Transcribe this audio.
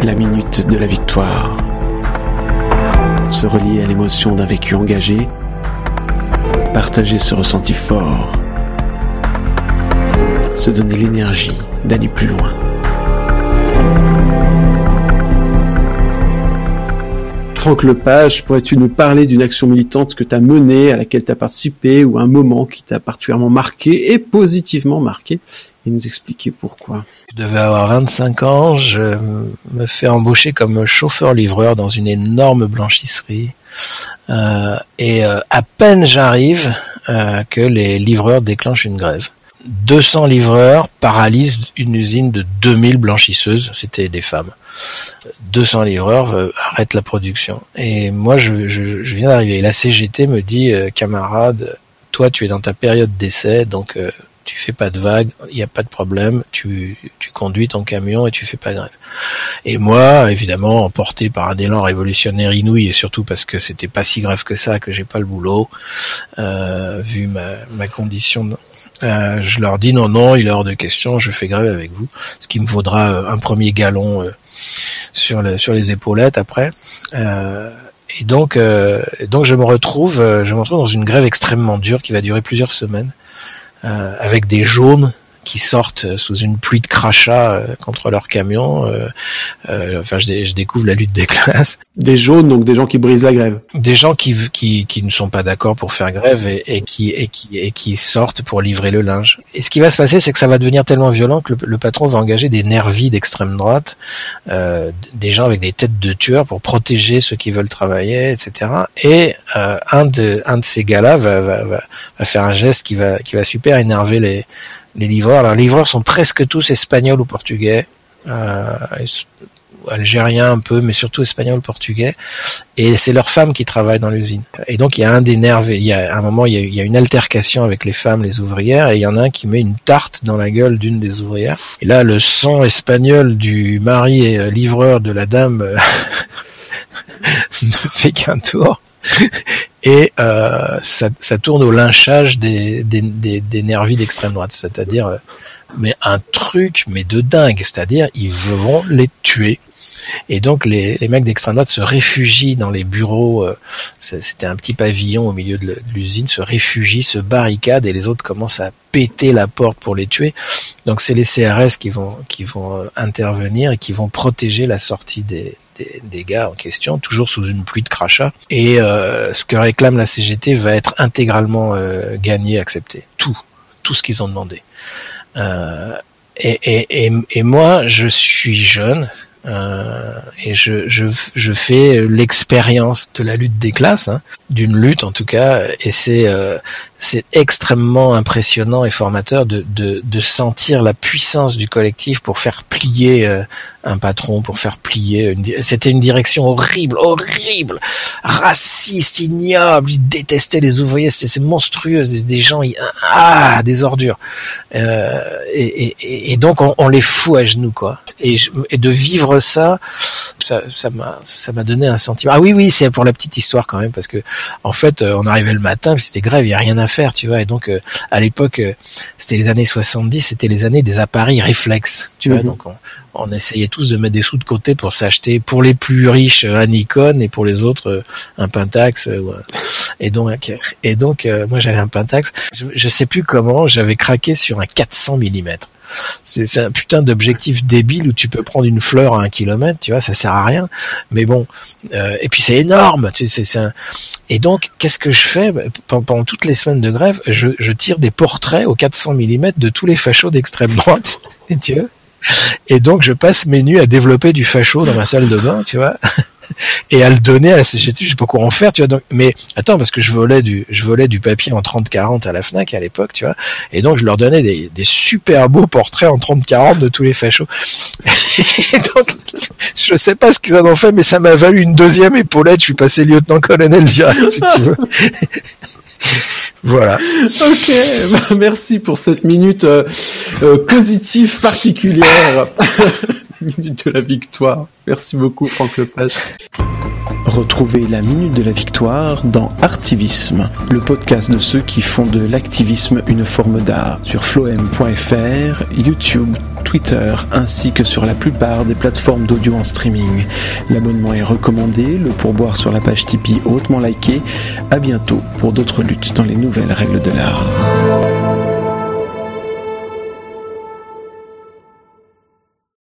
La minute de la victoire. Se relier à l'émotion d'un vécu engagé. Partager ce ressenti fort. Se donner l'énergie d'aller plus loin. Franck Lepage, pourrais-tu nous parler d'une action militante que tu menée, à laquelle tu as participé, ou un moment qui t'a particulièrement marqué et positivement marqué, nous expliquer pourquoi Je devais avoir 25 ans, je me fais embaucher comme chauffeur-livreur dans une énorme blanchisserie. Euh, et euh, à peine j'arrive euh, que les livreurs déclenchent une grève. 200 livreurs paralysent une usine de 2000 blanchisseuses, c'était des femmes. 200 livreurs arrêtent la production. Et moi, je, je, viens d'arriver. La CGT me dit, camarade, toi, tu es dans ta période d'essai, donc tu fais pas de vagues, il n'y a pas de problème, tu, tu conduis ton camion et tu fais pas grève. Et moi, évidemment, emporté par un élan révolutionnaire inouï et surtout parce que c'était pas si grave que ça, que j'ai pas le boulot, euh, vu ma, ma condition de, euh, je leur dis non, non, il est hors de question, je fais grève avec vous, ce qui me vaudra euh, un premier galon euh, sur, le, sur les épaulettes après. Euh, et donc, euh, donc je me retrouve, je me retrouve dans une grève extrêmement dure qui va durer plusieurs semaines, avec des jaunes qui sortent sous une pluie de crachats euh, contre leur camion. Euh, euh, enfin, je découvre la lutte des classes. Des jaunes, donc des gens qui brisent la grève. Des gens qui, qui, qui ne sont pas d'accord pour faire grève et, et qui, et, qui, et qui sortent pour livrer le linge. Et ce qui va se passer, c'est que ça va devenir tellement violent que le, le patron va engager des nervis d'extrême droite, euh, des gens avec des têtes de tueurs pour protéger ceux qui veulent travailler, etc. Et euh, un, de, un de ces gars-là va, va, va, va faire un geste qui va, qui va super énerver les, les livreurs. Alors, les livreurs sont presque tous espagnols ou portugais. Euh, algériens un peu, mais surtout espagnols, portugais, et c'est leurs femmes qui travaillent dans l'usine. Et donc il y a un des nervs, il y a à un moment il y a, il y a une altercation avec les femmes, les ouvrières, et il y en a un qui met une tarte dans la gueule d'une des ouvrières. Et là le sang espagnol du mari et euh, livreur de la dame euh, ne fait qu'un tour. Et euh, ça, ça tourne au lynchage des, des, des, des nervis d'extrême droite, c'est-à-dire euh, mais un truc mais de dingue, c'est-à-dire ils vont les tuer. Et donc les, les mecs d'extrême droite se réfugient dans les bureaux. euh, C'était un petit pavillon au milieu de l'usine, se réfugient, se barricadent et les autres commencent à péter la porte pour les tuer. Donc c'est les CRS qui vont qui vont euh, intervenir et qui vont protéger la sortie des, des, des gars en question, toujours sous une pluie de crachats. Et euh, ce que réclame la CGT va être intégralement euh, gagné, accepté. Tout, tout ce qu'ils ont demandé. Euh, et, et, et, et moi, je suis jeune, euh, et je, je, je fais l'expérience de la lutte des classes, hein, d'une lutte en tout cas, et c'est euh, c'est extrêmement impressionnant et formateur de, de, de sentir la puissance du collectif pour faire plier euh, un patron, pour faire plier. C'était une direction horrible, horrible, raciste, ignoble. Ils détestaient les ouvriers, c'est monstrueux, des, gens, ils- ah, des ordures. Euh, et, et, et donc on, on les fout à genoux, quoi. Et, je- et de vivre ça, ça, m'a, ça m'a donné un sentiment. Ah oui, oui, c'est pour la petite histoire quand même, parce que en fait, euh, on arrivait le matin, c'était grève, il y a rien à faire, tu vois. Et donc euh, à l'époque, euh, c'était les années 70, c'était les années des appareils réflexes, tu vois. Mhm. Donc on, on essayait tous de mettre des sous de côté pour s'acheter, pour les plus riches, euh, un Nikon, et pour les autres, euh, un Pentax. euh, ou un- Et donc, et donc, euh, moi j'avais un Pentax. Je, je sais plus comment, j'avais craqué sur un 400 mm. C'est un putain d'objectif débile où tu peux prendre une fleur à un kilomètre, tu vois, ça sert à rien. Mais bon, euh, et puis c'est énorme. Tu sais, c'est- un- Et donc, qu'est-ce que je fais? Bah, Pen- Pendant toutes les semaines de grève, je, je tire des portraits au 400 mm de tous les fachos d'extrême droite. Et vois et donc, je passe mes nuits à développer du facho dans ma salle de bain, tu vois, et à le donner à la CGT. Je sais pas quoi en faire, tu vois. Mais attends, parce que je volais du, je volais du papier en 30-40 à la Fnac à l'époque, tu vois. Et donc, je leur donnais des, super beaux portraits en 30-40 de tous les fachos. Et donc, je sais pas ce qu'ils en ont fait, mais ça m'a valu une deuxième épaulette. Je suis passé lieutenant-colonel direct, si tu veux. Voilà. Ok, merci pour cette minute euh, euh, positive particulière. Minute de la victoire. Merci beaucoup Franck Lepage. Retrouvez la Minute de la Victoire dans Artivisme, le podcast de ceux qui font de l'activisme une forme d'art, sur floem.fr, YouTube, Twitter, ainsi que sur la plupart des plateformes d'audio en streaming. L'abonnement est recommandé, le pourboire sur la page Tipeee hautement liké. À bientôt pour d'autres luttes dans les nouvelles règles de l'art.